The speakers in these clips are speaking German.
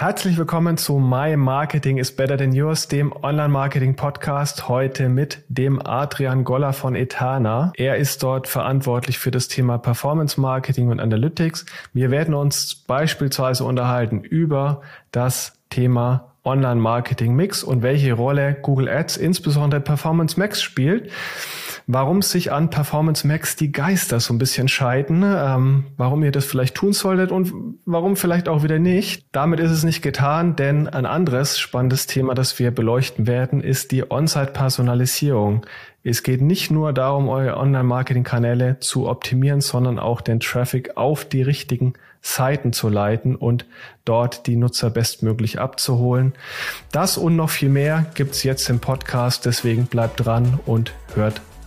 Herzlich willkommen zu My Marketing is Better Than Yours, dem Online-Marketing-Podcast. Heute mit dem Adrian Goller von Etana. Er ist dort verantwortlich für das Thema Performance Marketing und Analytics. Wir werden uns beispielsweise unterhalten über das Thema Online-Marketing-Mix und welche Rolle Google Ads, insbesondere Performance Max spielt warum sich an Performance Max die Geister so ein bisschen scheiden, ähm, warum ihr das vielleicht tun solltet und warum vielleicht auch wieder nicht. Damit ist es nicht getan, denn ein anderes spannendes Thema, das wir beleuchten werden, ist die On-Site-Personalisierung. Es geht nicht nur darum, eure Online-Marketing-Kanäle zu optimieren, sondern auch den Traffic auf die richtigen Seiten zu leiten und dort die Nutzer bestmöglich abzuholen. Das und noch viel mehr gibt's jetzt im Podcast, deswegen bleibt dran und hört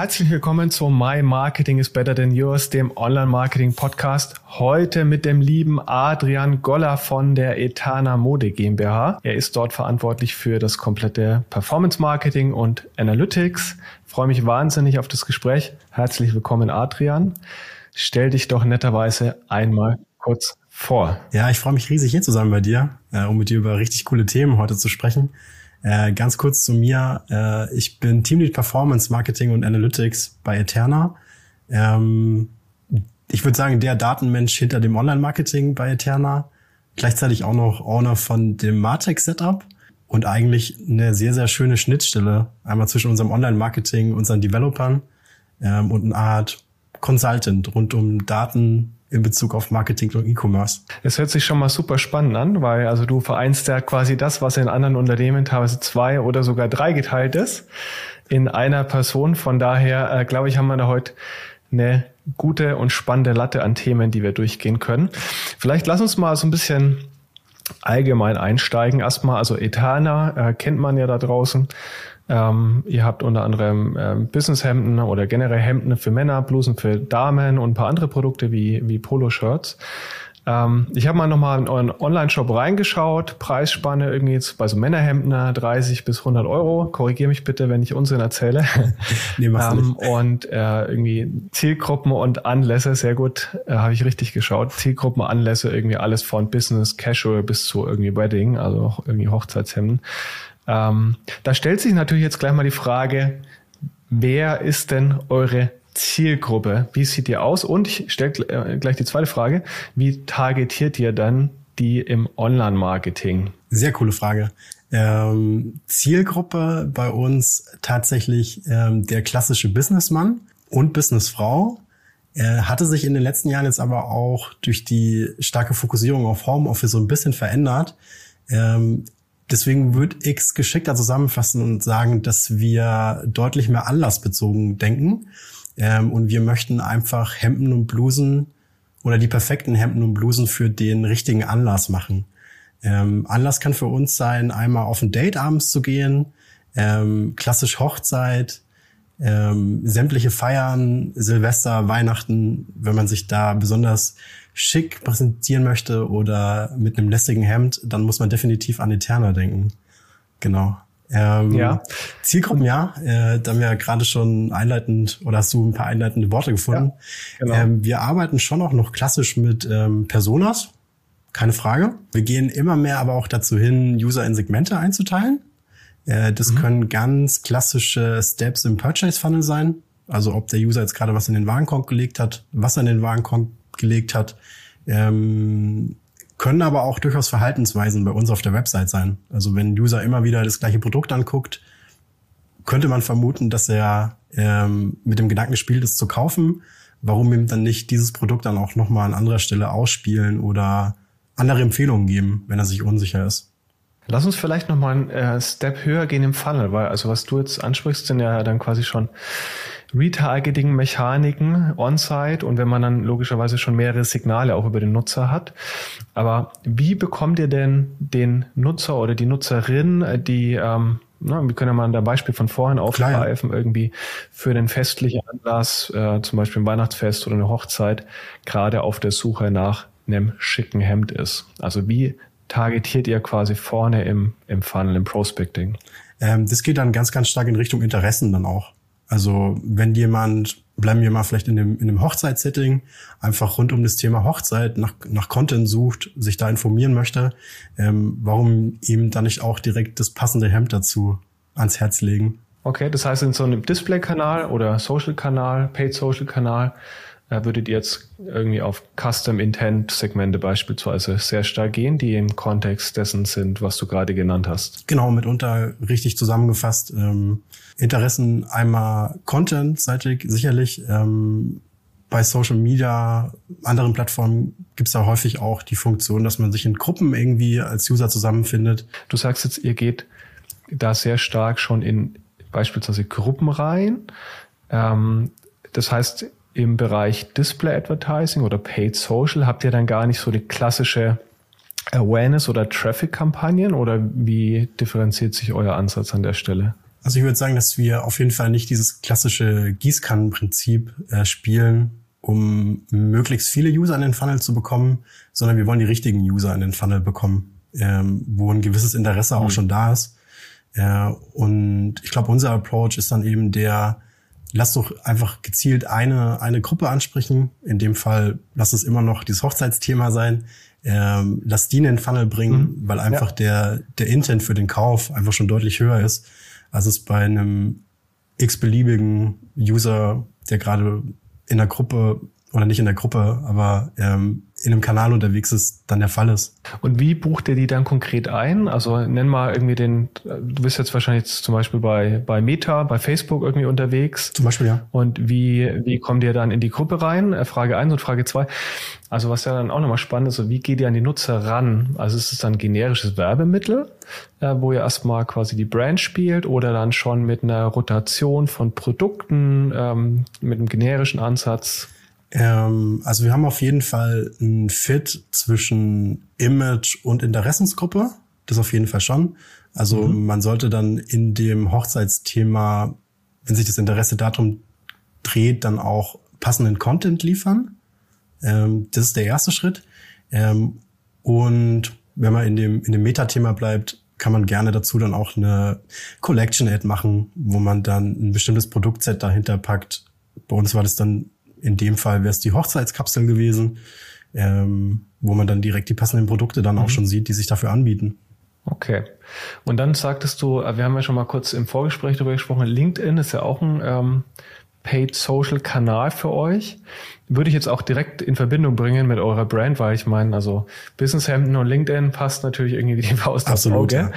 Herzlich willkommen zu My Marketing is Better Than Yours, dem Online-Marketing-Podcast. Heute mit dem lieben Adrian Goller von der Etana Mode GmbH. Er ist dort verantwortlich für das komplette Performance-Marketing und Analytics. Freue mich wahnsinnig auf das Gespräch. Herzlich willkommen, Adrian. Stell dich doch netterweise einmal kurz vor. Ja, ich freue mich riesig hier zusammen bei dir, äh, um mit dir über richtig coole Themen heute zu sprechen. Äh, ganz kurz zu mir. Äh, ich bin Teamlead Performance Marketing und Analytics bei Eterna. Ähm, ich würde sagen, der Datenmensch hinter dem Online-Marketing bei Eterna. Gleichzeitig auch noch Owner von dem Martech Setup und eigentlich eine sehr, sehr schöne Schnittstelle einmal zwischen unserem Online-Marketing, unseren Developern ähm, und eine Art Consultant rund um Daten, in Bezug auf Marketing und E-Commerce. Es hört sich schon mal super spannend an, weil also du vereinst ja quasi das, was in anderen Unternehmen teilweise zwei oder sogar drei geteilt ist, in einer Person. Von daher, äh, glaube ich, haben wir da heute eine gute und spannende Latte an Themen, die wir durchgehen können. Vielleicht lass uns mal so ein bisschen allgemein einsteigen. Erstmal, also Etana äh, kennt man ja da draußen. Ähm, ihr habt unter anderem ähm, Businesshemden oder generell Hemden für Männer, Blusen für Damen und ein paar andere Produkte wie, wie Poloshirts. Ähm, ich habe mal nochmal in euren Online-Shop reingeschaut. Preisspanne irgendwie jetzt bei so Männerhemden 30 bis 100 Euro. Korrigiere mich bitte, wenn ich Unsinn erzähle. nee, ähm, und äh, irgendwie Zielgruppen und Anlässe, sehr gut, äh, habe ich richtig geschaut. Zielgruppen, Anlässe, irgendwie alles von Business, Casual bis zu irgendwie Wedding, also irgendwie Hochzeitshemden. Ähm, da stellt sich natürlich jetzt gleich mal die Frage, wer ist denn eure Zielgruppe? Wie sieht ihr aus? Und ich stelle äh, gleich die zweite Frage, wie targetiert ihr dann die im Online-Marketing? Sehr coole Frage. Ähm, Zielgruppe bei uns tatsächlich ähm, der klassische Businessmann und Businessfrau. Hatte sich in den letzten Jahren jetzt aber auch durch die starke Fokussierung auf Homeoffice so ein bisschen verändert. Ähm, Deswegen würde ich es geschickter zusammenfassen und sagen, dass wir deutlich mehr anlassbezogen denken. Ähm, und wir möchten einfach Hemden und Blusen oder die perfekten Hemden und Blusen für den richtigen Anlass machen. Ähm, Anlass kann für uns sein, einmal auf ein Date abends zu gehen, ähm, klassisch Hochzeit, ähm, sämtliche Feiern, Silvester, Weihnachten, wenn man sich da besonders schick präsentieren möchte oder mit einem lässigen Hemd, dann muss man definitiv an Eterna denken. Genau. Ähm, ja. Zielgruppen, ja. Äh, da haben wir ja gerade schon einleitend oder hast du ein paar einleitende Worte gefunden. Ja, genau. ähm, wir arbeiten schon auch noch klassisch mit ähm, Personas. Keine Frage. Wir gehen immer mehr aber auch dazu hin, User in Segmente einzuteilen. Äh, das mhm. können ganz klassische Steps im Purchase Funnel sein. Also ob der User jetzt gerade was in den Warenkorb gelegt hat, was er in den Warenkorb gelegt hat, ähm, können aber auch durchaus Verhaltensweisen bei uns auf der Website sein. Also wenn ein User immer wieder das gleiche Produkt anguckt, könnte man vermuten, dass er ähm, mit dem Gedanken spielt, es zu kaufen. Warum ihm dann nicht dieses Produkt dann auch nochmal an anderer Stelle ausspielen oder andere Empfehlungen geben, wenn er sich unsicher ist? Lass uns vielleicht nochmal einen äh, Step höher gehen im Funnel, weil also was du jetzt ansprichst, sind ja dann quasi schon Retargeting-Mechaniken on-site und wenn man dann logischerweise schon mehrere Signale auch über den Nutzer hat. Aber wie bekommt ihr denn den Nutzer oder die Nutzerin, die ähm, na, wir können ja mal ein Beispiel von vorhin aufgreifen, irgendwie für den festlichen Anlass, äh, zum Beispiel ein Weihnachtsfest oder eine Hochzeit, gerade auf der Suche nach einem schicken Hemd ist. Also wie targetiert ihr quasi vorne im, im Funnel, im Prospecting? Ähm, das geht dann ganz, ganz stark in Richtung Interessen dann auch. Also wenn jemand, bleiben wir mal vielleicht in dem, in dem Hochzeitssetting, einfach rund um das Thema Hochzeit nach, nach Content sucht, sich da informieren möchte, ähm, warum ihm dann nicht auch direkt das passende Hemd dazu ans Herz legen? Okay, das heißt in so einem Display-Kanal oder Social-Kanal, Paid-Social-Kanal, würdet ihr jetzt irgendwie auf Custom-Intent-Segmente beispielsweise sehr stark gehen, die im Kontext dessen sind, was du gerade genannt hast? Genau, mitunter richtig zusammengefasst. Ähm, Interessen einmal Content-seitig sicherlich. Ähm, bei Social Media, anderen Plattformen gibt es da häufig auch die Funktion, dass man sich in Gruppen irgendwie als User zusammenfindet. Du sagst jetzt, ihr geht da sehr stark schon in beispielsweise Gruppen rein. Ähm, das heißt, im Bereich Display Advertising oder Paid Social habt ihr dann gar nicht so die klassische Awareness oder Traffic-Kampagnen oder wie differenziert sich euer Ansatz an der Stelle? Also ich würde sagen, dass wir auf jeden Fall nicht dieses klassische Gießkannenprinzip äh, spielen, um möglichst viele User in den Funnel zu bekommen, sondern wir wollen die richtigen User in den Funnel bekommen, ähm, wo ein gewisses Interesse mhm. auch schon da ist. Äh, und ich glaube, unser Approach ist dann eben der, lass doch einfach gezielt eine, eine Gruppe ansprechen. In dem Fall lass es immer noch dieses Hochzeitsthema sein. Ähm, lass die in den Funnel bringen, mhm. weil einfach ja. der, der Intent für den Kauf einfach schon deutlich höher ist, als es bei einem x-beliebigen User, der gerade in der Gruppe oder nicht in der Gruppe, aber ähm, in einem Kanal unterwegs ist, dann der Fall ist. Und wie bucht ihr die dann konkret ein? Also nenn mal irgendwie den, du bist jetzt wahrscheinlich jetzt zum Beispiel bei, bei Meta, bei Facebook irgendwie unterwegs. Zum Beispiel, ja. Und wie, wie kommt ihr dann in die Gruppe rein? Äh, Frage eins und Frage zwei. Also was ja dann auch nochmal spannend ist, so wie geht ihr an die Nutzer ran? Also ist es dann generisches Werbemittel, äh, wo ihr erstmal quasi die Brand spielt oder dann schon mit einer Rotation von Produkten, ähm, mit einem generischen Ansatz? Ähm, also wir haben auf jeden Fall ein Fit zwischen Image und Interessensgruppe. Das auf jeden Fall schon. Also mhm. man sollte dann in dem Hochzeitsthema, wenn sich das Interesse darum dreht, dann auch passenden Content liefern. Ähm, das ist der erste Schritt. Ähm, und wenn man in dem, in dem Metathema bleibt, kann man gerne dazu dann auch eine Collection-Ad machen, wo man dann ein bestimmtes Produktset dahinter packt. Bei uns war das dann in dem Fall wäre es die Hochzeitskapsel gewesen, ähm, wo man dann direkt die passenden Produkte dann mhm. auch schon sieht, die sich dafür anbieten. Okay. Und dann sagtest du, äh, wir haben ja schon mal kurz im Vorgespräch darüber gesprochen, LinkedIn ist ja auch ein ähm, Paid Social Kanal für euch. Würde ich jetzt auch direkt in Verbindung bringen mit eurer Brand, weil ich meine, also Business Hemden und LinkedIn passt natürlich irgendwie wie die Faust Auge.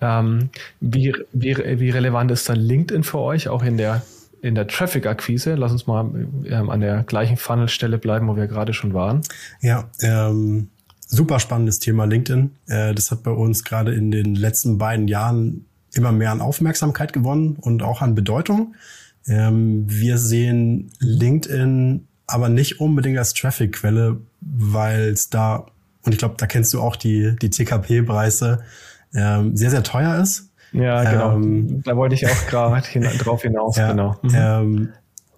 Ja. Ähm, wie, wie, wie relevant ist dann LinkedIn für euch, auch in der in der Traffic-Akquise, lass uns mal ähm, an der gleichen Funnelstelle bleiben, wo wir gerade schon waren. Ja, ähm, super spannendes Thema LinkedIn. Äh, das hat bei uns gerade in den letzten beiden Jahren immer mehr an Aufmerksamkeit gewonnen und auch an Bedeutung. Ähm, wir sehen LinkedIn aber nicht unbedingt als Traffic-Quelle, weil es da, und ich glaube, da kennst du auch die, die TKP-Preise, ähm, sehr, sehr teuer ist. Ja, genau. Ähm, da wollte ich auch gerade hin, drauf hinaus. Ja, genau. Mhm. Ähm,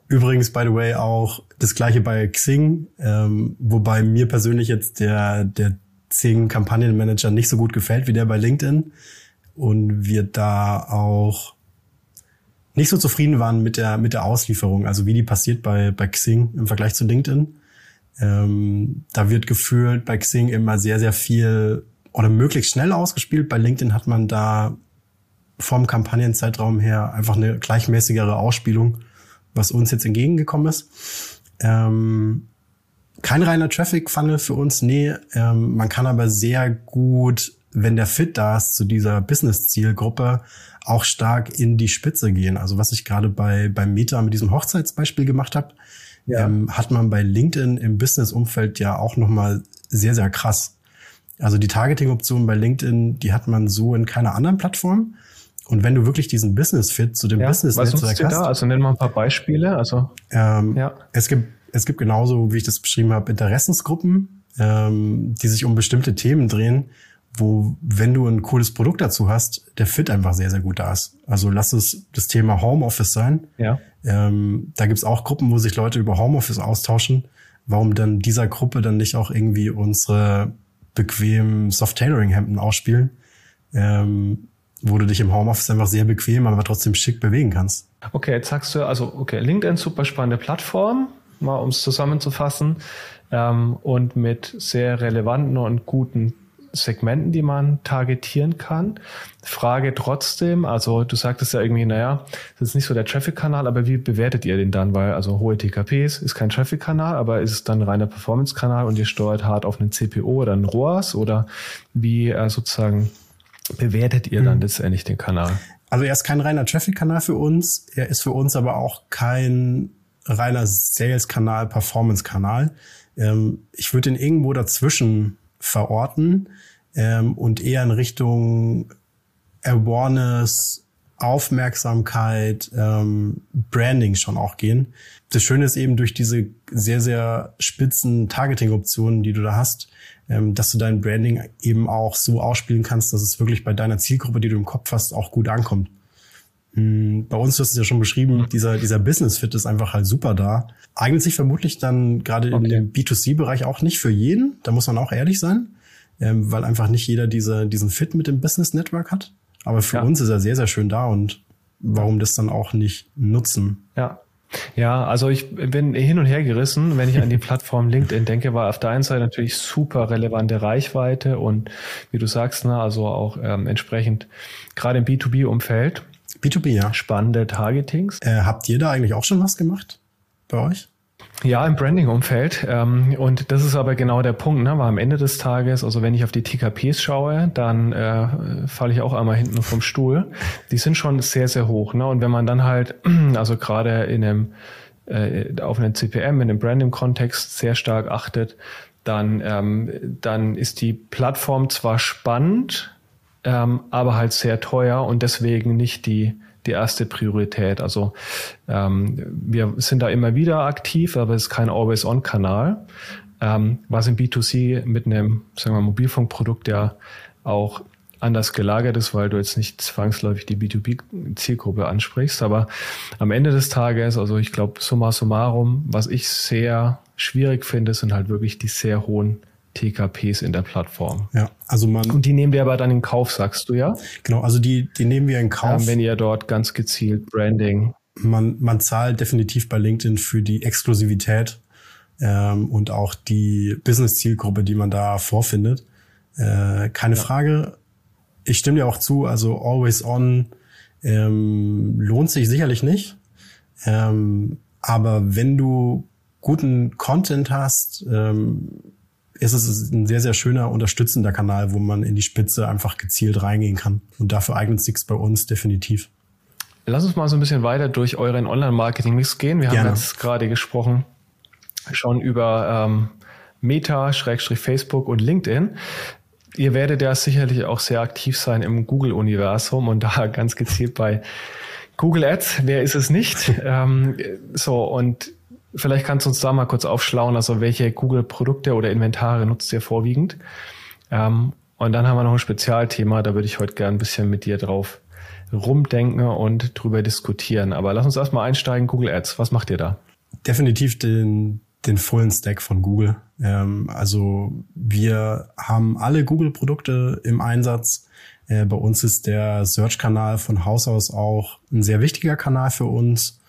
übrigens, by the way, auch das gleiche bei Xing, ähm, wobei mir persönlich jetzt der, der Xing Kampagnenmanager nicht so gut gefällt wie der bei LinkedIn und wir da auch nicht so zufrieden waren mit der mit der Auslieferung, also wie die passiert bei bei Xing im Vergleich zu LinkedIn. Ähm, da wird gefühlt bei Xing immer sehr sehr viel oder möglichst schnell ausgespielt. Bei LinkedIn hat man da vom Kampagnenzeitraum her einfach eine gleichmäßigere Ausspielung, was uns jetzt entgegengekommen ist. Ähm, kein reiner Traffic-Funnel für uns, nee. Ähm, man kann aber sehr gut, wenn der Fit da ist zu dieser Business-Zielgruppe, auch stark in die Spitze gehen. Also was ich gerade bei, bei Meta mit diesem Hochzeitsbeispiel gemacht habe, ja. ähm, hat man bei LinkedIn im Business-Umfeld ja auch nochmal sehr, sehr krass. Also die Targeting-Option bei LinkedIn, die hat man so in keiner anderen Plattform. Und wenn du wirklich diesen Business Fit zu dem ja, Business Netzwerk hast, da? also nenn mal ein paar Beispiele. Also ähm, ja. es gibt es gibt genauso, wie ich das beschrieben habe, Interessensgruppen, ähm, die sich um bestimmte Themen drehen, wo, wenn du ein cooles Produkt dazu hast, der Fit einfach sehr, sehr gut da ist. Also lass es das Thema Homeoffice sein. Ja. Ähm, da gibt's auch Gruppen, wo sich Leute über Homeoffice austauschen. Warum dann dieser Gruppe dann nicht auch irgendwie unsere bequemen Soft-Tailoring-Hemden ausspielen, ähm, wo du dich im Homeoffice einfach sehr bequem, aber trotzdem schick bewegen kannst. Okay, jetzt sagst du, also okay, LinkedIn super spannende Plattform, mal um es zusammenzufassen, ähm, und mit sehr relevanten und guten Segmenten, die man targetieren kann. Frage trotzdem, also du sagtest ja irgendwie, naja, das ist nicht so der Traffic-Kanal, aber wie bewertet ihr den dann? Weil also hohe TKPs ist kein Traffic-Kanal, aber ist es dann ein reiner Performance-Kanal und ihr steuert hart auf einen CPO oder einen ROAS oder wie äh, sozusagen bewertet ihr dann mhm. letztendlich den Kanal? Also er ist kein reiner Traffic-Kanal für uns, er ist für uns aber auch kein reiner Sales-Kanal, Performance-Kanal. Ähm, ich würde ihn irgendwo dazwischen verorten ähm, und eher in Richtung Awareness, Aufmerksamkeit, ähm, Branding schon auch gehen. Das Schöne ist eben durch diese sehr, sehr spitzen Targeting-Optionen, die du da hast, ähm, dass du dein Branding eben auch so ausspielen kannst, dass es wirklich bei deiner Zielgruppe, die du im Kopf hast, auch gut ankommt. Hm, bei uns, du hast es ja schon beschrieben, mhm. dieser, dieser Business-Fit ist einfach halt super da. Eignet sich vermutlich dann gerade okay. in dem B2C-Bereich auch nicht für jeden. Da muss man auch ehrlich sein, ähm, weil einfach nicht jeder diese, diesen Fit mit dem Business-Network hat. Aber für ja. uns ist er sehr, sehr schön da und warum das dann auch nicht nutzen? Ja, ja, also ich bin hin und her gerissen, wenn ich an die Plattform LinkedIn denke, war auf der einen Seite natürlich super relevante Reichweite und wie du sagst, ne, also auch ähm, entsprechend gerade im B2B-Umfeld B2B, ja. Spannende Targetings. Äh, habt ihr da eigentlich auch schon was gemacht bei euch? Ja, im Branding-Umfeld. Ähm, und das ist aber genau der Punkt, ne? weil am Ende des Tages, also wenn ich auf die TKPs schaue, dann äh, falle ich auch einmal hinten vom Stuhl. Die sind schon sehr, sehr hoch. Ne? Und wenn man dann halt, also gerade in einem, äh, auf einen CPM, in einem Branding-Kontext sehr stark achtet, dann, ähm, dann ist die Plattform zwar spannend, ähm, aber halt sehr teuer und deswegen nicht die, die erste Priorität. Also ähm, wir sind da immer wieder aktiv, aber es ist kein Always-On-Kanal, ähm, was im B2C mit einem sagen wir, Mobilfunkprodukt ja auch anders gelagert ist, weil du jetzt nicht zwangsläufig die B2B-Zielgruppe ansprichst. Aber am Ende des Tages, also ich glaube, summa summarum, was ich sehr schwierig finde, sind halt wirklich die sehr hohen TKPs in der Plattform. Ja, also man. Und die nehmen wir aber dann in Kauf, sagst du ja? Genau, also die, die nehmen wir in Kauf. Ähm, wenn ihr dort ganz gezielt Branding. Man, man zahlt definitiv bei LinkedIn für die Exklusivität ähm, und auch die Business-Zielgruppe, die man da vorfindet. Äh, keine ja. Frage. Ich stimme dir auch zu, also Always On ähm, lohnt sich sicherlich nicht. Ähm, aber wenn du guten Content hast, ähm, ist es ein sehr, sehr schöner, unterstützender Kanal, wo man in die Spitze einfach gezielt reingehen kann. Und dafür eignet sich bei uns definitiv. Lass uns mal so ein bisschen weiter durch euren Online-Marketing-Mix gehen. Wir Gerne. haben jetzt gerade gesprochen schon über ähm, Meta, Schrägstrich Facebook und LinkedIn. Ihr werdet ja sicherlich auch sehr aktiv sein im Google-Universum und da ganz gezielt bei Google Ads. Wer ist es nicht? ähm, so, und Vielleicht kannst du uns da mal kurz aufschlauen, also welche Google-Produkte oder Inventare nutzt ihr vorwiegend? Ähm, und dann haben wir noch ein Spezialthema, da würde ich heute gern ein bisschen mit dir drauf rumdenken und drüber diskutieren. Aber lass uns erstmal einsteigen, Google Ads. Was macht ihr da? Definitiv den, den vollen Stack von Google. Ähm, also wir haben alle Google-Produkte im Einsatz. Äh, bei uns ist der Search-Kanal von Haus aus auch ein sehr wichtiger Kanal für uns.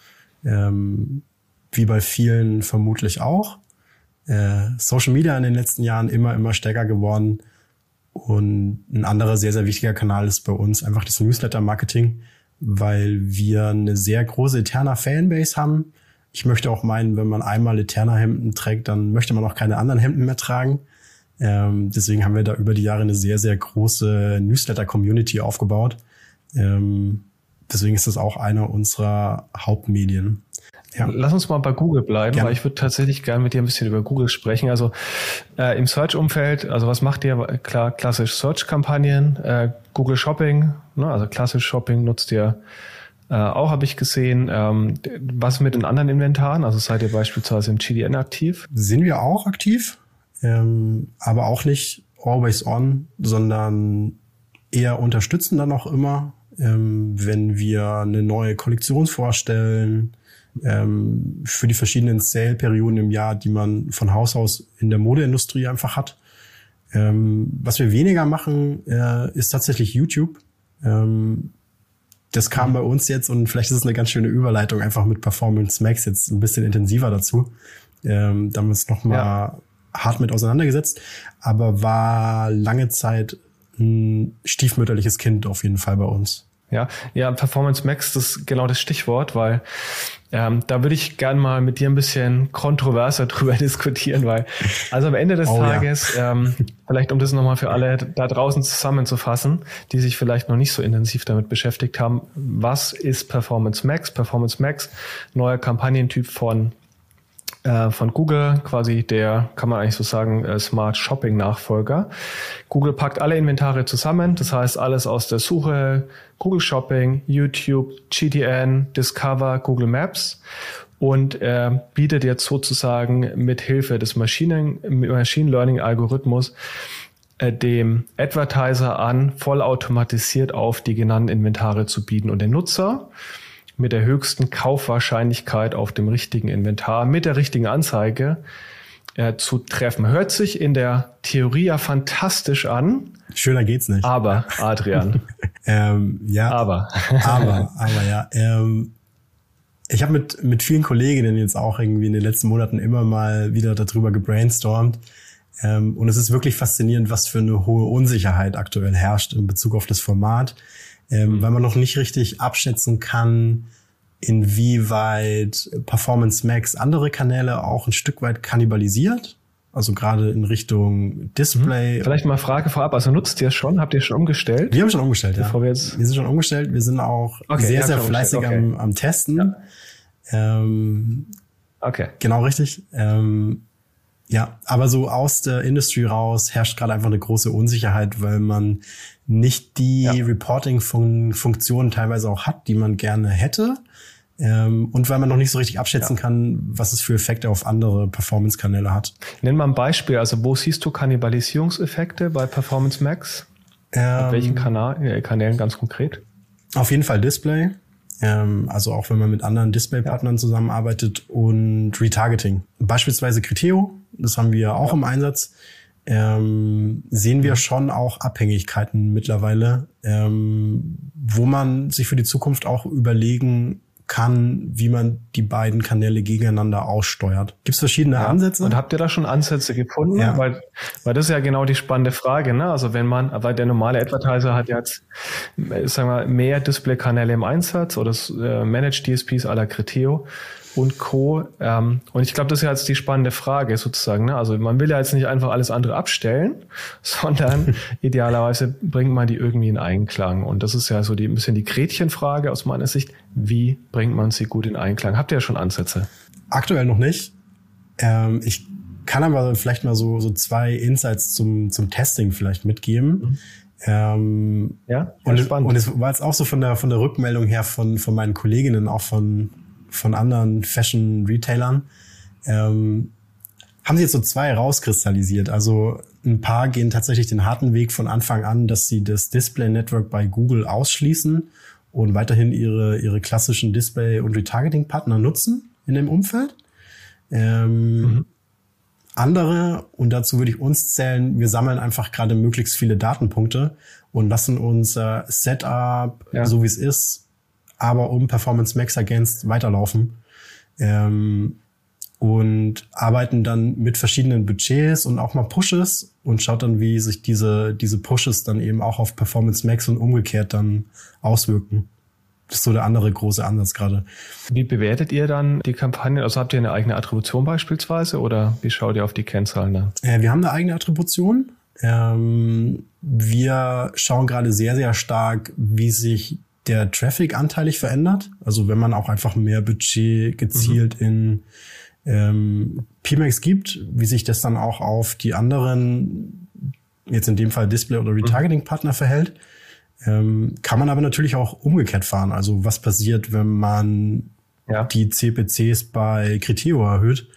Ähm, wie bei vielen vermutlich auch. Äh, Social Media in den letzten Jahren immer, immer stärker geworden. Und ein anderer sehr, sehr wichtiger Kanal ist bei uns einfach das Newsletter-Marketing, weil wir eine sehr große Eterna Fanbase haben. Ich möchte auch meinen, wenn man einmal Eterna Hemden trägt, dann möchte man auch keine anderen Hemden mehr tragen. Ähm, deswegen haben wir da über die Jahre eine sehr, sehr große Newsletter-Community aufgebaut. Ähm, deswegen ist das auch einer unserer Hauptmedien. Ja. Lass uns mal bei Google bleiben, ja. weil ich würde tatsächlich gerne mit dir ein bisschen über Google sprechen. Also äh, im Search-Umfeld, also was macht ihr? Klar, klassisch Search-Kampagnen, äh, Google Shopping, ne? also klassisch Shopping nutzt ihr äh, auch, habe ich gesehen. Ähm, was mit den anderen Inventaren? Also seid ihr beispielsweise im GDN aktiv? Sind wir auch aktiv, ähm, aber auch nicht always on, sondern eher unterstützen dann auch immer, ähm, wenn wir eine neue Kollektion vorstellen, ähm, für die verschiedenen Sale-Perioden im Jahr, die man von Haus aus in der Modeindustrie einfach hat. Ähm, was wir weniger machen, äh, ist tatsächlich YouTube. Ähm, das kam bei uns jetzt und vielleicht ist es eine ganz schöne Überleitung einfach mit Performance Max jetzt ein bisschen intensiver dazu. Ähm, da haben wir uns nochmal ja. hart mit auseinandergesetzt, aber war lange Zeit ein stiefmütterliches Kind auf jeden Fall bei uns. Ja, ja, Performance Max, das ist genau das Stichwort, weil ähm, da würde ich gern mal mit dir ein bisschen kontroverser drüber diskutieren, weil also am Ende des oh, Tages, ja. ähm, vielleicht um das nochmal für alle da draußen zusammenzufassen, die sich vielleicht noch nicht so intensiv damit beschäftigt haben, was ist Performance Max? Performance Max, neuer Kampagnentyp von von Google, quasi der, kann man eigentlich so sagen, äh, Smart Shopping Nachfolger. Google packt alle Inventare zusammen, das heißt alles aus der Suche, Google Shopping, YouTube, GTN, Discover, Google Maps und äh, bietet jetzt sozusagen mit Hilfe des Maschinen, Machine Learning Algorithmus äh, dem Advertiser an, vollautomatisiert auf die genannten Inventare zu bieten und der Nutzer mit der höchsten Kaufwahrscheinlichkeit auf dem richtigen Inventar, mit der richtigen Anzeige äh, zu treffen. Hört sich in der Theorie ja fantastisch an. Schöner geht's nicht. Aber, Adrian. ähm, ja. Aber. aber, aber ja. Ähm, ich habe mit, mit vielen Kolleginnen jetzt auch irgendwie in den letzten Monaten immer mal wieder darüber gebrainstormt. Ähm, und es ist wirklich faszinierend, was für eine hohe Unsicherheit aktuell herrscht in Bezug auf das Format ähm, mhm. weil man noch nicht richtig abschätzen kann, inwieweit Performance Max andere Kanäle auch ein Stück weit kannibalisiert. Also gerade in Richtung Display. Mhm. Vielleicht mal Frage vorab. Also nutzt ihr es schon? Habt ihr schon umgestellt? Wir haben schon umgestellt, ja. wir, jetzt wir sind schon umgestellt. Wir sind auch okay, sehr, sehr fleißig okay. am, am Testen. Ja. Ähm, okay. Genau richtig. Ähm, ja, aber so aus der Industry raus herrscht gerade einfach eine große Unsicherheit, weil man nicht die ja. Reporting-Funktionen teilweise auch hat, die man gerne hätte. Ähm, und weil man noch nicht so richtig abschätzen ja. kann, was es für Effekte auf andere Performance-Kanäle hat. Nenn mal ein Beispiel. Also wo siehst du Kannibalisierungseffekte bei Performance Max? Ähm, Auf welchen Kanal, äh, Kanälen ganz konkret? Auf jeden Fall Display. Ähm, also auch wenn man mit anderen Display-Partnern zusammenarbeitet und Retargeting. Beispielsweise Criteo, das haben wir auch ja. im Einsatz ähm, sehen wir schon auch Abhängigkeiten mittlerweile, ähm, wo man sich für die Zukunft auch überlegen kann, wie man die beiden Kanäle gegeneinander aussteuert. Gibt es verschiedene ja. Ansätze? Und habt ihr da schon Ansätze gefunden? Ja. Weil, weil das ist ja genau die spannende Frage. Ne? Also wenn man, weil der normale Advertiser hat jetzt, sagen wir, mehr Display-Kanäle im Einsatz oder äh, Managed DSPs à la Criteo und Co. Ähm, und ich glaube, das ist ja jetzt die spannende Frage sozusagen. Ne? Also man will ja jetzt nicht einfach alles andere abstellen, sondern idealerweise bringt man die irgendwie in Einklang. Und das ist ja so die, ein bisschen die Gretchenfrage aus meiner Sicht. Wie bringt man sie gut in Einklang? Habt ihr ja schon Ansätze? Aktuell noch nicht. Ähm, ich kann aber vielleicht mal so, so zwei Insights zum, zum Testing vielleicht mitgeben. Mhm. Ähm, ja, und, spannend. und es war jetzt auch so von der, von der Rückmeldung her von, von meinen Kolleginnen, auch von, von anderen Fashion-Retailern, ähm, haben sie jetzt so zwei rauskristallisiert. Also ein paar gehen tatsächlich den harten Weg von Anfang an, dass sie das Display-Network bei Google ausschließen und weiterhin ihre, ihre klassischen Display- und Retargeting-Partner nutzen in dem Umfeld. Ähm, mhm. Andere, und dazu würde ich uns zählen, wir sammeln einfach gerade möglichst viele Datenpunkte und lassen unser Setup, ja. so wie es ist, aber um Performance Max ergänzt weiterlaufen. Ähm, und arbeiten dann mit verschiedenen Budgets und auch mal Pushes und schaut dann, wie sich diese, diese Pushes dann eben auch auf Performance Max und umgekehrt dann auswirken. Das ist so der andere große Ansatz gerade. Wie bewertet ihr dann die Kampagne? Also habt ihr eine eigene Attribution beispielsweise oder wie schaut ihr auf die Kennzahlen dann? Äh, wir haben eine eigene Attribution. Ähm, wir schauen gerade sehr, sehr stark, wie sich der Traffic anteilig verändert. Also wenn man auch einfach mehr Budget gezielt mhm. in ähm, PMAX gibt, wie sich das dann auch auf die anderen, jetzt in dem Fall Display- oder mhm. Retargeting-Partner verhält. Ähm, kann man aber natürlich auch umgekehrt fahren. Also was passiert, wenn man ja. die CPCs bei Criteo erhöht?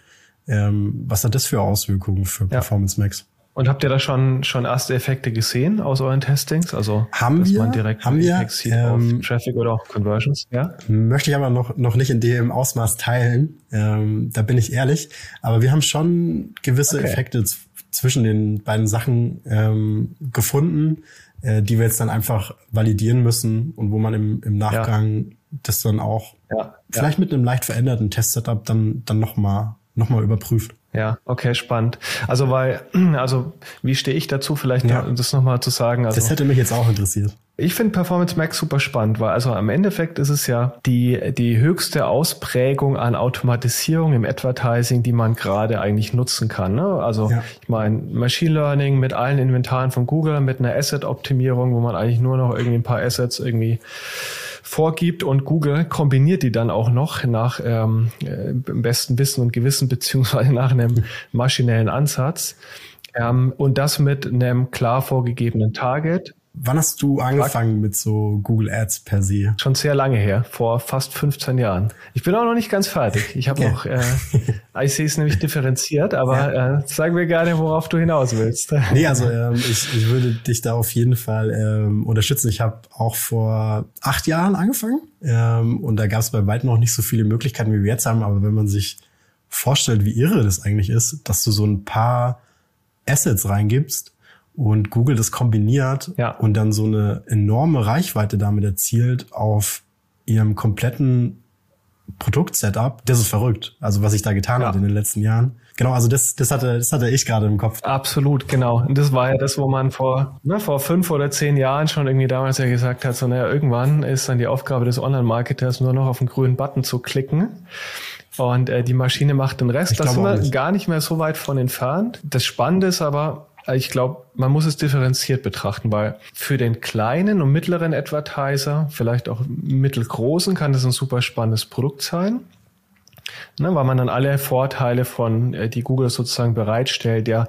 Ähm, was hat das für Auswirkungen für ja. Performance Max? Und habt ihr da schon, schon erste Effekte gesehen aus euren Testings? Also, haben dass wir, man direkt haben wir, ähm, auf Traffic oder auch Conversions, ja? Möchte ich aber noch, noch nicht in dem Ausmaß teilen. Ähm, da bin ich ehrlich. Aber wir haben schon gewisse okay. Effekte zwischen den beiden Sachen ähm, gefunden, äh, die wir jetzt dann einfach validieren müssen und wo man im, im Nachgang ja. das dann auch ja, vielleicht mit einem leicht veränderten Testsetup dann, dann nochmal noch mal überprüft. Ja, okay, spannend. Also weil, also wie stehe ich dazu, vielleicht ja. das nochmal zu sagen? Also, das hätte mich jetzt auch interessiert. Ich finde Performance Max super spannend, weil also am Endeffekt ist es ja die, die höchste Ausprägung an Automatisierung im Advertising, die man gerade eigentlich nutzen kann. Ne? Also ja. ich meine, Machine Learning mit allen Inventaren von Google, mit einer Asset-Optimierung, wo man eigentlich nur noch irgendwie ein paar Assets irgendwie vorgibt und Google kombiniert die dann auch noch nach ähm, äh, besten Wissen und Gewissen beziehungsweise nach einem maschinellen Ansatz ähm, und das mit einem klar vorgegebenen Target Wann hast du angefangen mit so Google Ads per se? Schon sehr lange her, vor fast 15 Jahren. Ich bin auch noch nicht ganz fertig. Ich habe okay. noch, äh, ich sehe es nämlich differenziert, aber ja. äh, sag mir gerne, worauf du hinaus willst. nee, also ähm, ich, ich würde dich da auf jeden Fall ähm, unterstützen. Ich habe auch vor acht Jahren angefangen ähm, und da gab es bei weitem noch nicht so viele Möglichkeiten, wie wir jetzt haben. Aber wenn man sich vorstellt, wie irre das eigentlich ist, dass du so ein paar Assets reingibst und Google das kombiniert ja. und dann so eine enorme Reichweite damit erzielt auf ihrem kompletten Produktsetup, das ist verrückt. Also was sich da getan ja. hat in den letzten Jahren. Genau, also das, das hatte, das hatte ich gerade im Kopf. Absolut, genau. Und das war ja das, wo man vor, ne, vor fünf oder zehn Jahren schon irgendwie damals ja gesagt hat, so naja, irgendwann ist dann die Aufgabe des Online-Marketers nur noch auf den grünen Button zu klicken. Und äh, die Maschine macht den Rest. Da sind wir gar nicht mehr so weit von entfernt. Das Spannende ist aber, ich glaube, man muss es differenziert betrachten, weil für den kleinen und mittleren Advertiser, vielleicht auch mittelgroßen, kann das ein super spannendes Produkt sein. Ne, weil man dann alle Vorteile von, äh, die Google sozusagen bereitstellt, ja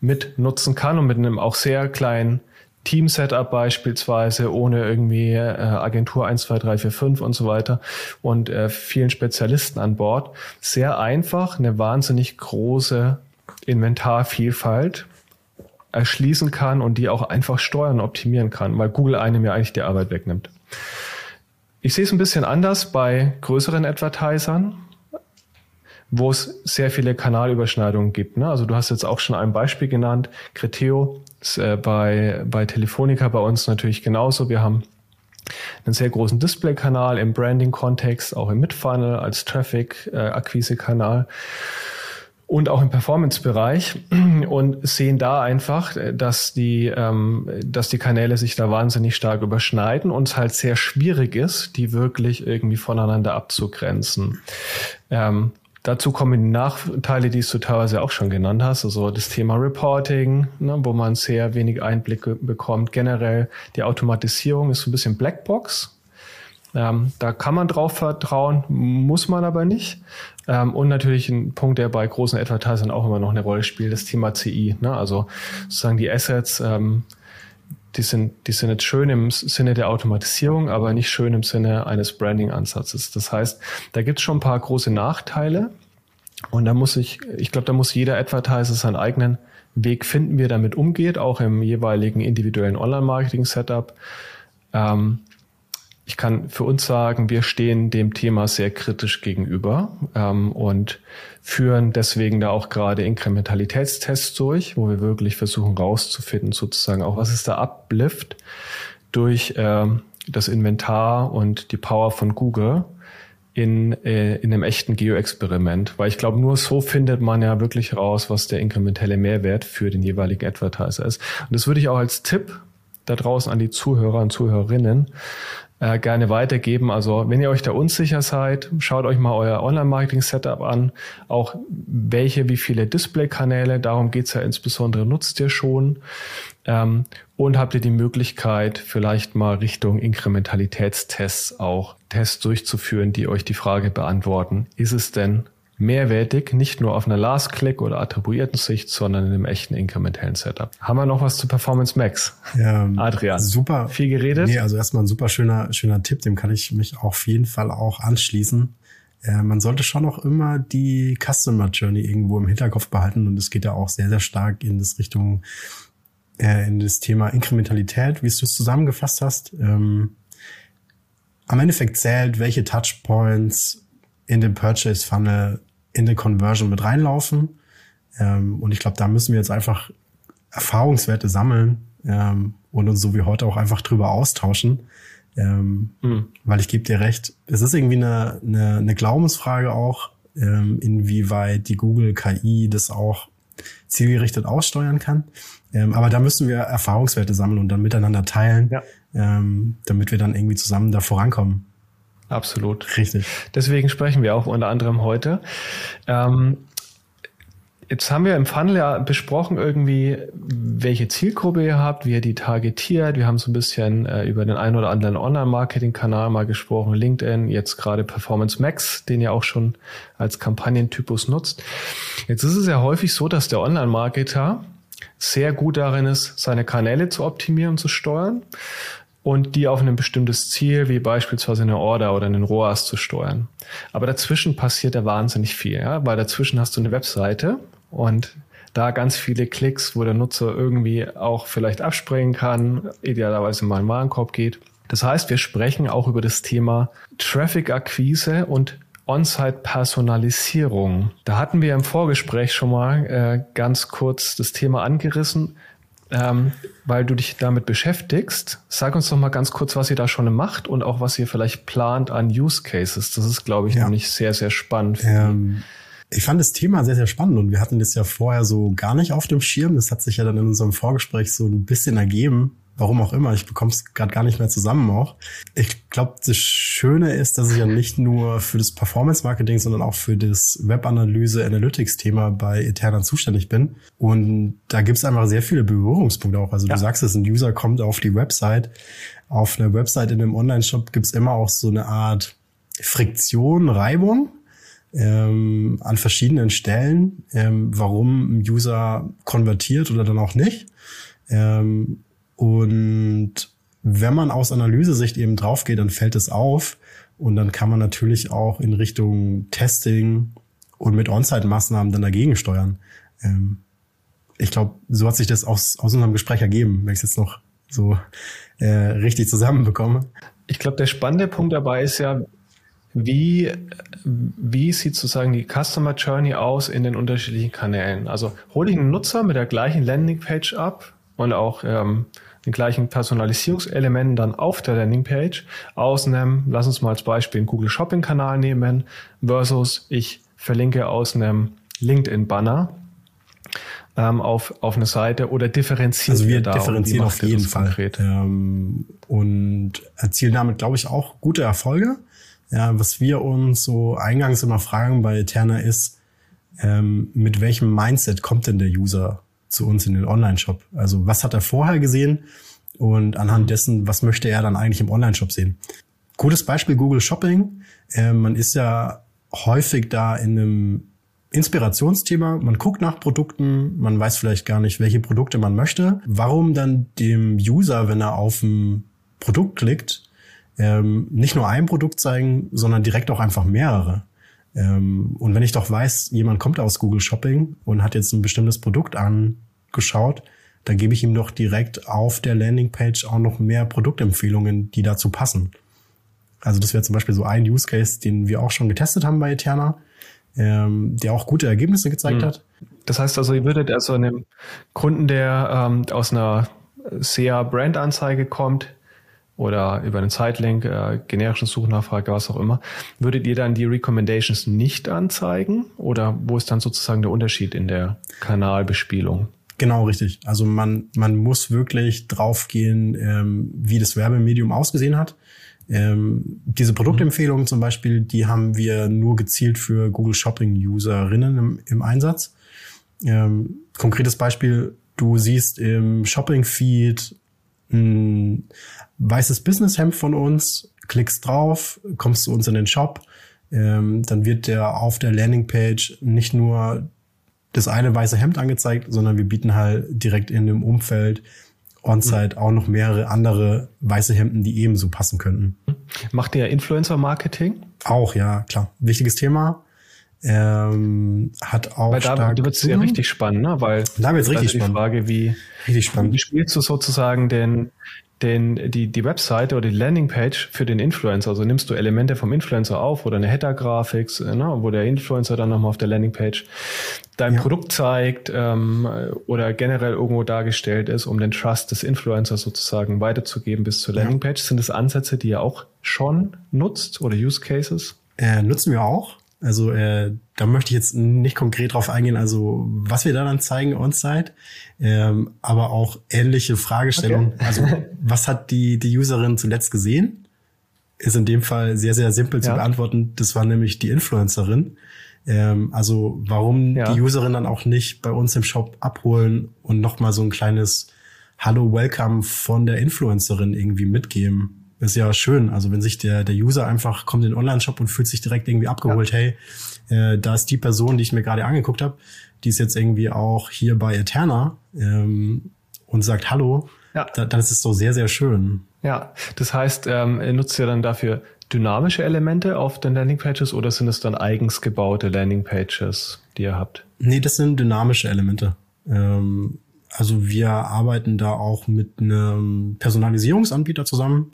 mit nutzen kann und mit einem auch sehr kleinen Team-Setup beispielsweise, ohne irgendwie äh, Agentur 1, 2, 3, 4, 5 und so weiter und äh, vielen Spezialisten an Bord. Sehr einfach, eine wahnsinnig große Inventarvielfalt erschließen kann und die auch einfach steuern, optimieren kann, weil Google einem ja eigentlich die Arbeit wegnimmt. Ich sehe es ein bisschen anders bei größeren Advertisern, wo es sehr viele Kanalüberschneidungen gibt. Ne? Also du hast jetzt auch schon ein Beispiel genannt, Criteo ist äh, bei, bei Telefonica bei uns natürlich genauso. Wir haben einen sehr großen Display-Kanal im Branding-Kontext, auch im Mid-Funnel als Traffic-Akquise-Kanal. Äh, und auch im Performance-Bereich und sehen da einfach, dass die, ähm, dass die Kanäle sich da wahnsinnig stark überschneiden und es halt sehr schwierig ist, die wirklich irgendwie voneinander abzugrenzen. Ähm, dazu kommen die Nachteile, die du teilweise auch schon genannt hast, also das Thema Reporting, ne, wo man sehr wenig Einblicke bekommt. Generell die Automatisierung ist so ein bisschen Blackbox. Ähm, da kann man drauf vertrauen, muss man aber nicht. Ähm, und natürlich ein Punkt, der bei großen Advertisern auch immer noch eine Rolle spielt, das Thema CI. Ne? Also sozusagen die Assets, ähm, die sind, die sind jetzt schön im Sinne der Automatisierung, aber nicht schön im Sinne eines Branding-Ansatzes. Das heißt, da gibt es schon ein paar große Nachteile. Und da muss ich, ich glaube, da muss jeder Advertiser seinen eigenen Weg finden, wie er damit umgeht, auch im jeweiligen individuellen Online-Marketing-Setup. Ähm, ich kann für uns sagen, wir stehen dem Thema sehr kritisch gegenüber ähm, und führen deswegen da auch gerade Inkrementalitätstests durch, wo wir wirklich versuchen rauszufinden, sozusagen auch, was ist der Uplift durch ähm, das Inventar und die Power von Google in, äh, in einem echten Geo-Experiment. Weil ich glaube, nur so findet man ja wirklich raus, was der inkrementelle Mehrwert für den jeweiligen Advertiser ist. Und das würde ich auch als Tipp da draußen an die Zuhörer und Zuhörerinnen äh, gerne weitergeben. Also wenn ihr euch da unsicher seid, schaut euch mal euer Online-Marketing-Setup an. Auch welche, wie viele Display-Kanäle, darum geht's ja insbesondere, nutzt ihr schon. Ähm, und habt ihr die Möglichkeit, vielleicht mal Richtung Inkrementalitätstests auch Tests durchzuführen, die euch die Frage beantworten, ist es denn mehrwertig, nicht nur auf einer Last-Click oder attribuierten Sicht, sondern in einem echten inkrementellen Setup. Haben wir noch was zu Performance Max? Ähm, Adrian. Super. Viel geredet? Nee, also erstmal ein super schöner, schöner Tipp, dem kann ich mich auf jeden Fall auch anschließen. Äh, man sollte schon auch immer die Customer Journey irgendwo im Hinterkopf behalten und es geht ja auch sehr, sehr stark in das Richtung, äh, in das Thema Inkrementalität, wie es du es zusammengefasst hast. Ähm, am Endeffekt zählt, welche Touchpoints in den Purchase Funnel in den Conversion mit reinlaufen. Ähm, und ich glaube, da müssen wir jetzt einfach Erfahrungswerte sammeln ähm, und uns so wie heute auch einfach drüber austauschen. Ähm, mhm. Weil ich gebe dir recht, es ist irgendwie eine, eine, eine Glaubensfrage auch, ähm, inwieweit die Google KI das auch zielgerichtet aussteuern kann. Ähm, aber da müssen wir Erfahrungswerte sammeln und dann miteinander teilen, ja. ähm, damit wir dann irgendwie zusammen da vorankommen. Absolut. Richtig. Deswegen sprechen wir auch unter anderem heute. Ähm, Jetzt haben wir im Funnel ja besprochen irgendwie, welche Zielgruppe ihr habt, wie ihr die targetiert. Wir haben so ein bisschen äh, über den einen oder anderen Online-Marketing-Kanal mal gesprochen, LinkedIn, jetzt gerade Performance Max, den ihr auch schon als Kampagnentypus nutzt. Jetzt ist es ja häufig so, dass der Online-Marketer sehr gut darin ist, seine Kanäle zu optimieren und zu steuern und die auf ein bestimmtes Ziel, wie beispielsweise eine Order oder einen ROAS zu steuern. Aber dazwischen passiert ja wahnsinnig viel, ja? weil dazwischen hast du eine Webseite und da ganz viele Klicks, wo der Nutzer irgendwie auch vielleicht abspringen kann, idealerweise mal in den Warenkorb geht. Das heißt, wir sprechen auch über das Thema Traffic-Akquise und On-Site-Personalisierung. Da hatten wir im Vorgespräch schon mal äh, ganz kurz das Thema angerissen ähm, weil du dich damit beschäftigst. Sag uns doch mal ganz kurz, was ihr da schon macht und auch was ihr vielleicht plant an Use Cases. Das ist, glaube ich, ja. nämlich sehr, sehr spannend. Ähm, ich fand das Thema sehr, sehr spannend und wir hatten das ja vorher so gar nicht auf dem Schirm. Das hat sich ja dann in unserem Vorgespräch so ein bisschen ergeben. Warum auch immer, ich bekomme es gerade gar nicht mehr zusammen auch. Ich glaube, das Schöne ist, dass ich ja nicht nur für das Performance-Marketing, sondern auch für das Web-Analyse-Analytics-Thema bei Eterna zuständig bin. Und da gibt es einfach sehr viele Berührungspunkte auch. Also ja. du sagst es, ein User kommt auf die Website. Auf einer Website in einem Online-Shop gibt es immer auch so eine Art Friktion, Reibung. Ähm, an verschiedenen Stellen, ähm, warum ein User konvertiert oder dann auch nicht. Ähm, und wenn man aus Analysesicht eben drauf geht, dann fällt es auf. Und dann kann man natürlich auch in Richtung Testing und mit On-Site-Maßnahmen dann dagegen steuern. Ähm, ich glaube, so hat sich das aus, aus unserem Gespräch ergeben, wenn ich es jetzt noch so äh, richtig zusammenbekomme. Ich glaube, der spannende Punkt dabei ist ja, wie, wie sieht sozusagen die Customer Journey aus in den unterschiedlichen Kanälen? Also hole ich einen Nutzer mit der gleichen Landingpage ab und auch ähm, den gleichen Personalisierungselementen dann auf der Landingpage ausnehmen. Lass uns mal als Beispiel einen Google Shopping Kanal nehmen versus ich verlinke aus einem LinkedIn Banner ähm, auf, auf eine Seite oder differenzieren Also wir da differenzieren auf jeden Fall ähm, und erzielen damit, glaube ich, auch gute Erfolge. Ja, was wir uns so eingangs immer fragen bei Eterna ist, ähm, mit welchem Mindset kommt denn der User zu uns in den Online-Shop. Also was hat er vorher gesehen und anhand dessen, was möchte er dann eigentlich im Online-Shop sehen. Gutes Beispiel Google Shopping. Äh, man ist ja häufig da in einem Inspirationsthema. Man guckt nach Produkten, man weiß vielleicht gar nicht, welche Produkte man möchte. Warum dann dem User, wenn er auf ein Produkt klickt, ähm, nicht nur ein Produkt zeigen, sondern direkt auch einfach mehrere? Ähm, und wenn ich doch weiß, jemand kommt aus Google Shopping und hat jetzt ein bestimmtes Produkt angeschaut, dann gebe ich ihm doch direkt auf der Landingpage auch noch mehr Produktempfehlungen, die dazu passen. Also das wäre zum Beispiel so ein Use Case, den wir auch schon getestet haben bei Eterna, ähm, der auch gute Ergebnisse gezeigt mhm. hat. Das heißt also, ihr würdet also einem Kunden, der ähm, aus einer SEA Brand-Anzeige kommt, oder über einen Zeitlink, äh, generischen Suchnachfrage, was auch immer, würdet ihr dann die Recommendations nicht anzeigen? Oder wo ist dann sozusagen der Unterschied in der Kanalbespielung? Genau, richtig. Also man, man muss wirklich draufgehen, ähm, wie das Werbemedium ausgesehen hat. Ähm, diese Produktempfehlungen zum Beispiel, die haben wir nur gezielt für Google Shopping Userinnen im, im Einsatz. Ähm, konkretes Beispiel, du siehst im Shopping Feed ein weißes Businesshemd von uns, klickst drauf, kommst zu uns in den Shop, ähm, dann wird der auf der Landingpage nicht nur das eine weiße Hemd angezeigt, sondern wir bieten halt direkt in dem Umfeld on-site auch noch mehrere andere weiße Hemden, die ebenso passen könnten. Macht ihr Influencer-Marketing? Auch, ja, klar. Wichtiges Thema. Ähm, hat auch Weil da wird es ja richtig spannend, ne? Weil da wird es richtig spannend. Die Frage, wie, richtig spannend. wie spielst du sozusagen den den, die, die Webseite oder die Landingpage für den Influencer. Also nimmst du Elemente vom Influencer auf oder eine Header-Grafik, ne, wo der Influencer dann nochmal auf der Landingpage dein ja. Produkt zeigt ähm, oder generell irgendwo dargestellt ist, um den Trust des Influencers sozusagen weiterzugeben bis zur Landingpage. Ja. Sind das Ansätze, die ihr auch schon nutzt oder Use Cases? Äh, nutzen wir auch. Also äh, da möchte ich jetzt nicht konkret drauf eingehen, also was wir da dann zeigen on-site, ähm, aber auch ähnliche Fragestellungen. Okay. Also was hat die, die Userin zuletzt gesehen? Ist in dem Fall sehr, sehr simpel ja. zu beantworten. Das war nämlich die Influencerin. Ähm, also warum ja. die Userin dann auch nicht bei uns im Shop abholen und nochmal so ein kleines Hallo, Welcome von der Influencerin irgendwie mitgeben ist ja schön. Also wenn sich der, der User einfach kommt in den Online-Shop und fühlt sich direkt irgendwie abgeholt, ja. hey, äh, da ist die Person, die ich mir gerade angeguckt habe, die ist jetzt irgendwie auch hier bei Eterna ähm, und sagt Hallo, ja. da, dann ist es doch sehr, sehr schön. Ja, das heißt, ähm, nutzt ihr dann dafür dynamische Elemente auf den Landingpages oder sind es dann eigens gebaute Landingpages, die ihr habt? Nee, das sind dynamische Elemente. Ähm, also wir arbeiten da auch mit einem Personalisierungsanbieter zusammen,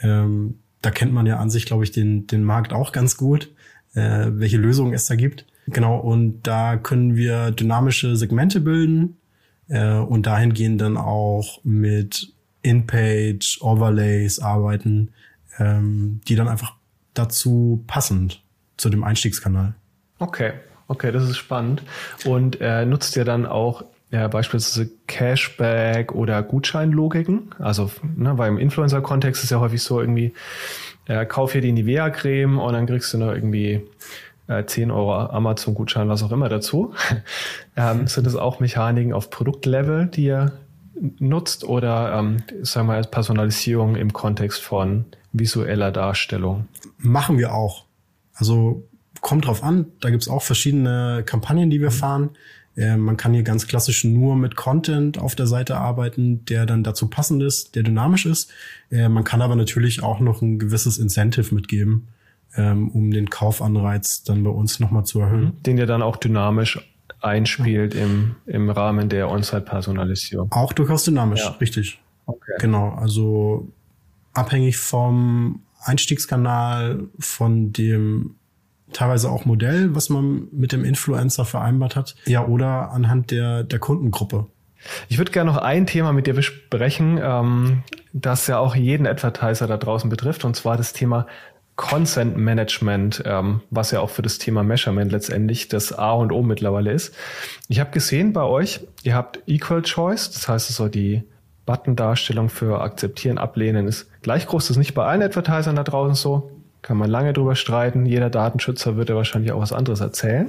ähm, da kennt man ja an sich, glaube ich, den, den Markt auch ganz gut, äh, welche Lösungen es da gibt. Genau, und da können wir dynamische Segmente bilden äh, und dahingehend dann auch mit In-Page, Overlays arbeiten, ähm, die dann einfach dazu passend zu dem Einstiegskanal. Okay, okay, das ist spannend. Und äh, nutzt ihr dann auch ja, beispielsweise Cashback oder Gutscheinlogiken. Also, ne, weil im Influencer-Kontext ist ja häufig so irgendwie, äh, kauf hier die Nivea-Creme und dann kriegst du noch irgendwie äh, 10 Euro Amazon-Gutschein, was auch immer dazu. ähm, sind das auch Mechaniken auf Produktlevel, die ihr nutzt oder ähm, sagen wir mal Personalisierung im Kontext von visueller Darstellung? Machen wir auch. Also kommt drauf an, da gibt's auch verschiedene Kampagnen, die wir mhm. fahren. Äh, man kann hier ganz klassisch nur mit Content auf der Seite arbeiten, der dann dazu passend ist, der dynamisch ist. Äh, man kann aber natürlich auch noch ein gewisses Incentive mitgeben, ähm, um den Kaufanreiz dann bei uns nochmal zu erhöhen. Den ihr dann auch dynamisch einspielt im, im Rahmen der On-Site-Personalisierung. Auch durchaus dynamisch, ja. richtig. Okay. Genau, also abhängig vom Einstiegskanal, von dem teilweise auch Modell, was man mit dem Influencer vereinbart hat, ja, oder anhand der, der Kundengruppe. Ich würde gerne noch ein Thema mit dir besprechen, ähm, das ja auch jeden Advertiser da draußen betrifft, und zwar das Thema Consent Management, ähm, was ja auch für das Thema Measurement letztendlich das A und O mittlerweile ist. Ich habe gesehen bei euch, ihr habt Equal Choice, das heißt so die Button-Darstellung für Akzeptieren, Ablehnen ist gleich groß. Das ist nicht bei allen Advertisern da draußen so. Kann man lange drüber streiten. Jeder Datenschützer wird ja wahrscheinlich auch was anderes erzählen.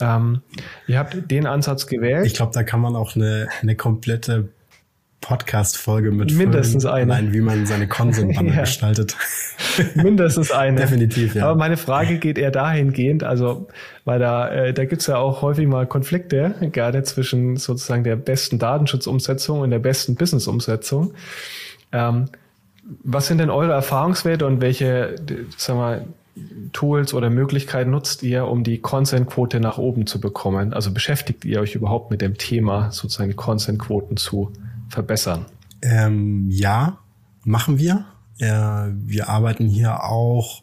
Ähm, ihr habt den Ansatz gewählt. Ich glaube, da kann man auch eine, eine komplette Podcast-Folge mit mindestens eine. Nein, wie man seine Consent-Banner ja. gestaltet. mindestens eine. Definitiv, ja. Aber meine Frage geht eher dahingehend, also, weil da, äh, da gibt's ja auch häufig mal Konflikte, gerade zwischen sozusagen der besten Datenschutzumsetzung und der besten Business-Umsetzung. Ähm, was sind denn eure Erfahrungswerte und welche, sag mal, Tools oder Möglichkeiten nutzt ihr, um die Consent-Quote nach oben zu bekommen? Also beschäftigt ihr euch überhaupt mit dem Thema, sozusagen die Consent-Quoten zu verbessern? Ähm, ja, machen wir. Äh, wir arbeiten hier auch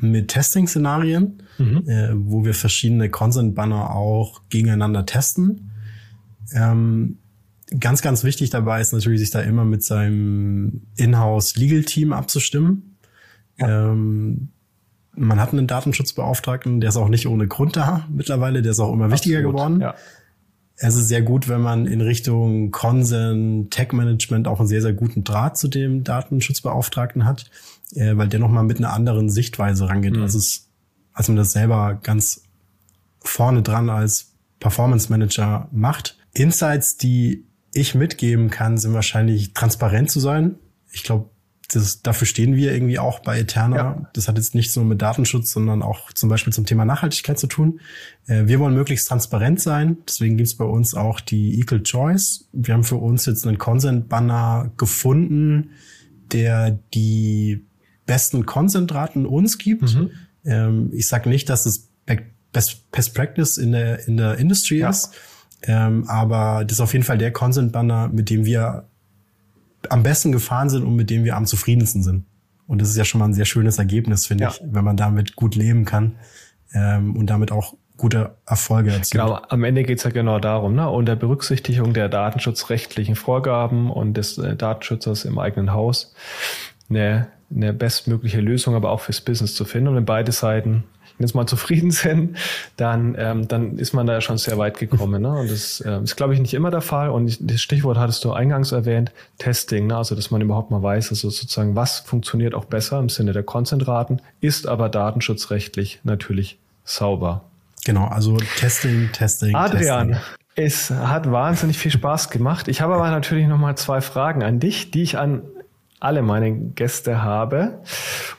mit Testing-Szenarien, mhm. äh, wo wir verschiedene Consent-Banner auch gegeneinander testen. Ähm, Ganz, ganz wichtig dabei ist natürlich, sich da immer mit seinem Inhouse Legal Team abzustimmen. Ja. Ähm, man hat einen Datenschutzbeauftragten, der ist auch nicht ohne Grund da mittlerweile, der ist auch immer wichtiger Absolut, geworden. Ja. es ist sehr gut, wenn man in Richtung Consent, Tech-Management auch einen sehr, sehr guten Draht zu dem Datenschutzbeauftragten hat, äh, weil der nochmal mit einer anderen Sichtweise rangeht, mhm. als, es, als man das selber ganz vorne dran als Performance Manager macht. Insights, die ich mitgeben kann, sind wahrscheinlich transparent zu sein. Ich glaube, das, dafür stehen wir irgendwie auch bei Eterna. Ja. Das hat jetzt nicht nur mit Datenschutz, sondern auch zum Beispiel zum Thema Nachhaltigkeit zu tun. Äh, wir wollen möglichst transparent sein. Deswegen gibt's bei uns auch die Equal Choice. Wir haben für uns jetzt einen Consent-Banner gefunden, der die besten Consent-Raten uns gibt. Mhm. Ähm, ich sage nicht, dass es Best, Best Practice in der, in der Industry ja. ist. Ähm, aber das ist auf jeden Fall der Consent-Banner, mit dem wir am besten gefahren sind und mit dem wir am zufriedensten sind. Und das ist ja schon mal ein sehr schönes Ergebnis, finde ja. ich, wenn man damit gut leben kann ähm, und damit auch gute Erfolge erzielt. Genau, am Ende geht's ja genau darum, ne? unter Berücksichtigung der datenschutzrechtlichen Vorgaben und des äh, Datenschützers im eigenen Haus eine, eine bestmögliche Lösung, aber auch fürs Business zu finden und wenn beide Seiten jetzt mal zufrieden sind, dann, ähm, dann ist man da schon sehr weit gekommen. Ne? Und das äh, ist, glaube ich, nicht immer der Fall. Und das Stichwort hattest du eingangs erwähnt, Testing, ne? also dass man überhaupt mal weiß, also sozusagen, was funktioniert auch besser im Sinne der Konzentraten, ist aber datenschutzrechtlich natürlich sauber. Genau, also Testing, Testing. Adrian, Testing. es hat wahnsinnig viel Spaß gemacht. Ich habe aber natürlich noch mal zwei Fragen an dich, die ich an alle meine Gäste habe.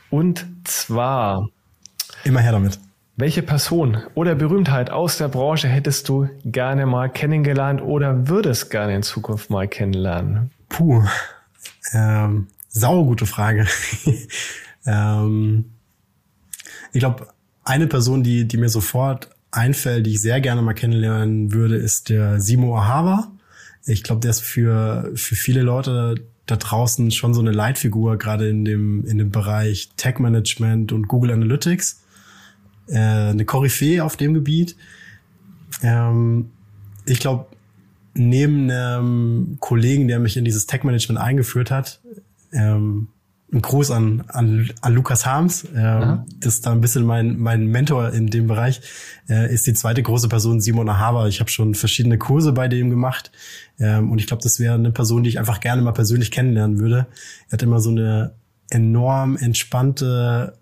Und zwar, Immer her damit. Welche Person oder Berühmtheit aus der Branche hättest du gerne mal kennengelernt oder würdest gerne in Zukunft mal kennenlernen? Puh, ähm, saugute Frage. ähm, ich glaube, eine Person, die, die mir sofort einfällt, die ich sehr gerne mal kennenlernen würde, ist der Simo Ahava. Ich glaube, der ist für, für viele Leute da draußen schon so eine Leitfigur, gerade in dem, in dem Bereich Tech Management und Google Analytics äh, eine Koryphäe auf dem Gebiet. Ähm, ich glaube, neben einem Kollegen, der mich in dieses Tech-Management eingeführt hat, ähm, ein Gruß an, an, an Lukas Harms, ähm, das ist da ein bisschen mein, mein Mentor in dem Bereich, äh, ist die zweite große Person Simon Haber. Ich habe schon verschiedene Kurse bei dem gemacht ähm, und ich glaube, das wäre eine Person, die ich einfach gerne mal persönlich kennenlernen würde. Er hat immer so eine enorm entspannte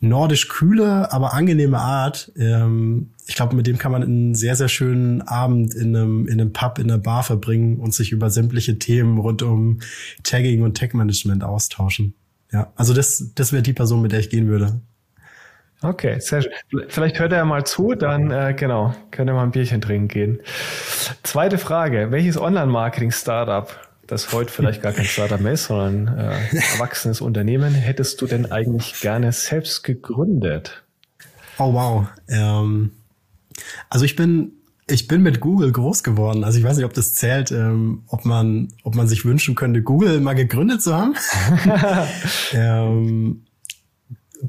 nordisch kühle, aber angenehme Art. Ähm, ich glaube, mit dem kann man einen sehr, sehr schönen Abend in einem, in einem Pub, in einer Bar verbringen und sich über sämtliche Themen rund um Tagging und Tech-Management austauschen. Ja, also das, das wäre die Person, mit der ich gehen würde. Okay, sehr schön. Vielleicht hört er mal zu, dann äh, genau, könnt ihr mal ein Bierchen trinken gehen. Zweite Frage, welches Online-Marketing-Startup das heute vielleicht gar kein Startup mehr ist, sondern äh, erwachsenes Unternehmen, hättest du denn eigentlich gerne selbst gegründet? Oh wow. Ähm, also ich bin ich bin mit Google groß geworden. Also ich weiß nicht, ob das zählt, ähm, ob man ob man sich wünschen könnte, Google mal gegründet zu haben. ähm,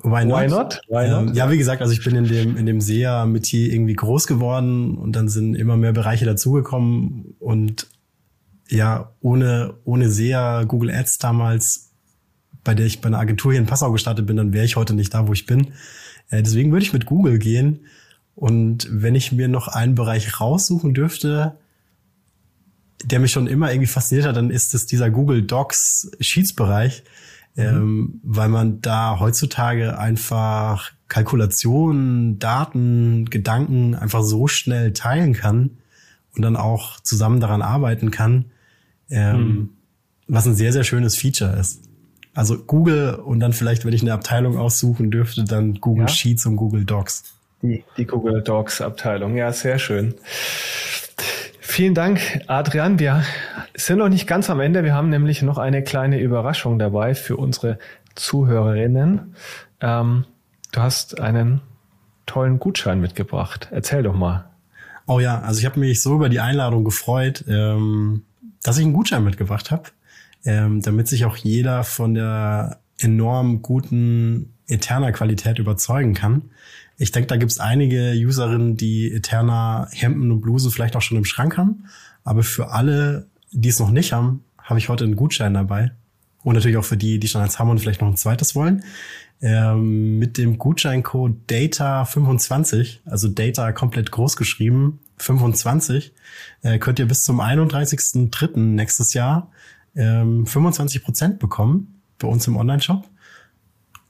Why not? Why not? Why not? Ähm, ja, wie gesagt, also ich bin in dem, in dem SEA-Metier irgendwie groß geworden und dann sind immer mehr Bereiche dazugekommen und ja, ohne, ohne SEA, Google Ads damals, bei der ich bei einer Agentur hier in Passau gestartet bin, dann wäre ich heute nicht da, wo ich bin. Äh, deswegen würde ich mit Google gehen. Und wenn ich mir noch einen Bereich raussuchen dürfte, der mich schon immer irgendwie fasziniert hat, dann ist es dieser Google Docs Sheets Bereich, mhm. ähm, weil man da heutzutage einfach Kalkulationen, Daten, Gedanken einfach so schnell teilen kann und dann auch zusammen daran arbeiten kann, ähm, hm. was ein sehr, sehr schönes Feature ist. Also Google und dann vielleicht, wenn ich eine Abteilung aussuchen dürfte, dann Google ja? Sheets und Google Docs. Die, die Google Docs Abteilung, ja, sehr schön. Vielen Dank, Adrian. Wir sind noch nicht ganz am Ende. Wir haben nämlich noch eine kleine Überraschung dabei für unsere Zuhörerinnen. Ähm, du hast einen tollen Gutschein mitgebracht. Erzähl doch mal. Oh ja, also ich habe mich so über die Einladung gefreut. Ähm, dass ich einen Gutschein mitgebracht habe, ähm, damit sich auch jeder von der enorm guten Eterna-Qualität überzeugen kann. Ich denke, da gibt es einige Userinnen, die Eterna Hemden und Bluse vielleicht auch schon im Schrank haben. Aber für alle, die es noch nicht haben, habe ich heute einen Gutschein dabei. Und natürlich auch für die, die schon eins haben und vielleicht noch ein zweites wollen. Ähm, mit dem Gutscheincode DATA25, also Data komplett groß geschrieben, 25, äh, könnt ihr bis zum 31.03. nächstes Jahr ähm, 25 Prozent bekommen bei uns im Online-Shop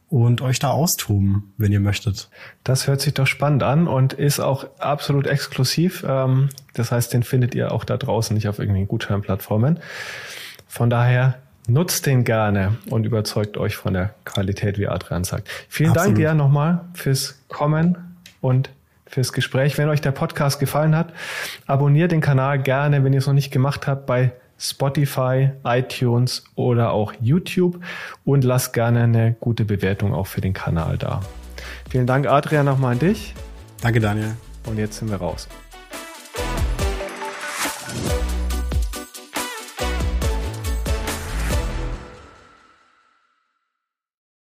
und euch da austoben, wenn ihr möchtet. Das hört sich doch spannend an und ist auch absolut exklusiv. Ähm, das heißt, den findet ihr auch da draußen, nicht auf irgendwelchen Gutscheinplattformen. Von daher nutzt den gerne und überzeugt euch von der Qualität, wie Adrian sagt. Vielen absolut. Dank dir nochmal fürs Kommen und fürs Gespräch. Wenn euch der Podcast gefallen hat, abonniert den Kanal gerne, wenn ihr es noch nicht gemacht habt, bei Spotify, iTunes oder auch YouTube und lasst gerne eine gute Bewertung auch für den Kanal da. Vielen Dank, Adrian, nochmal an dich. Danke, Daniel. Und jetzt sind wir raus.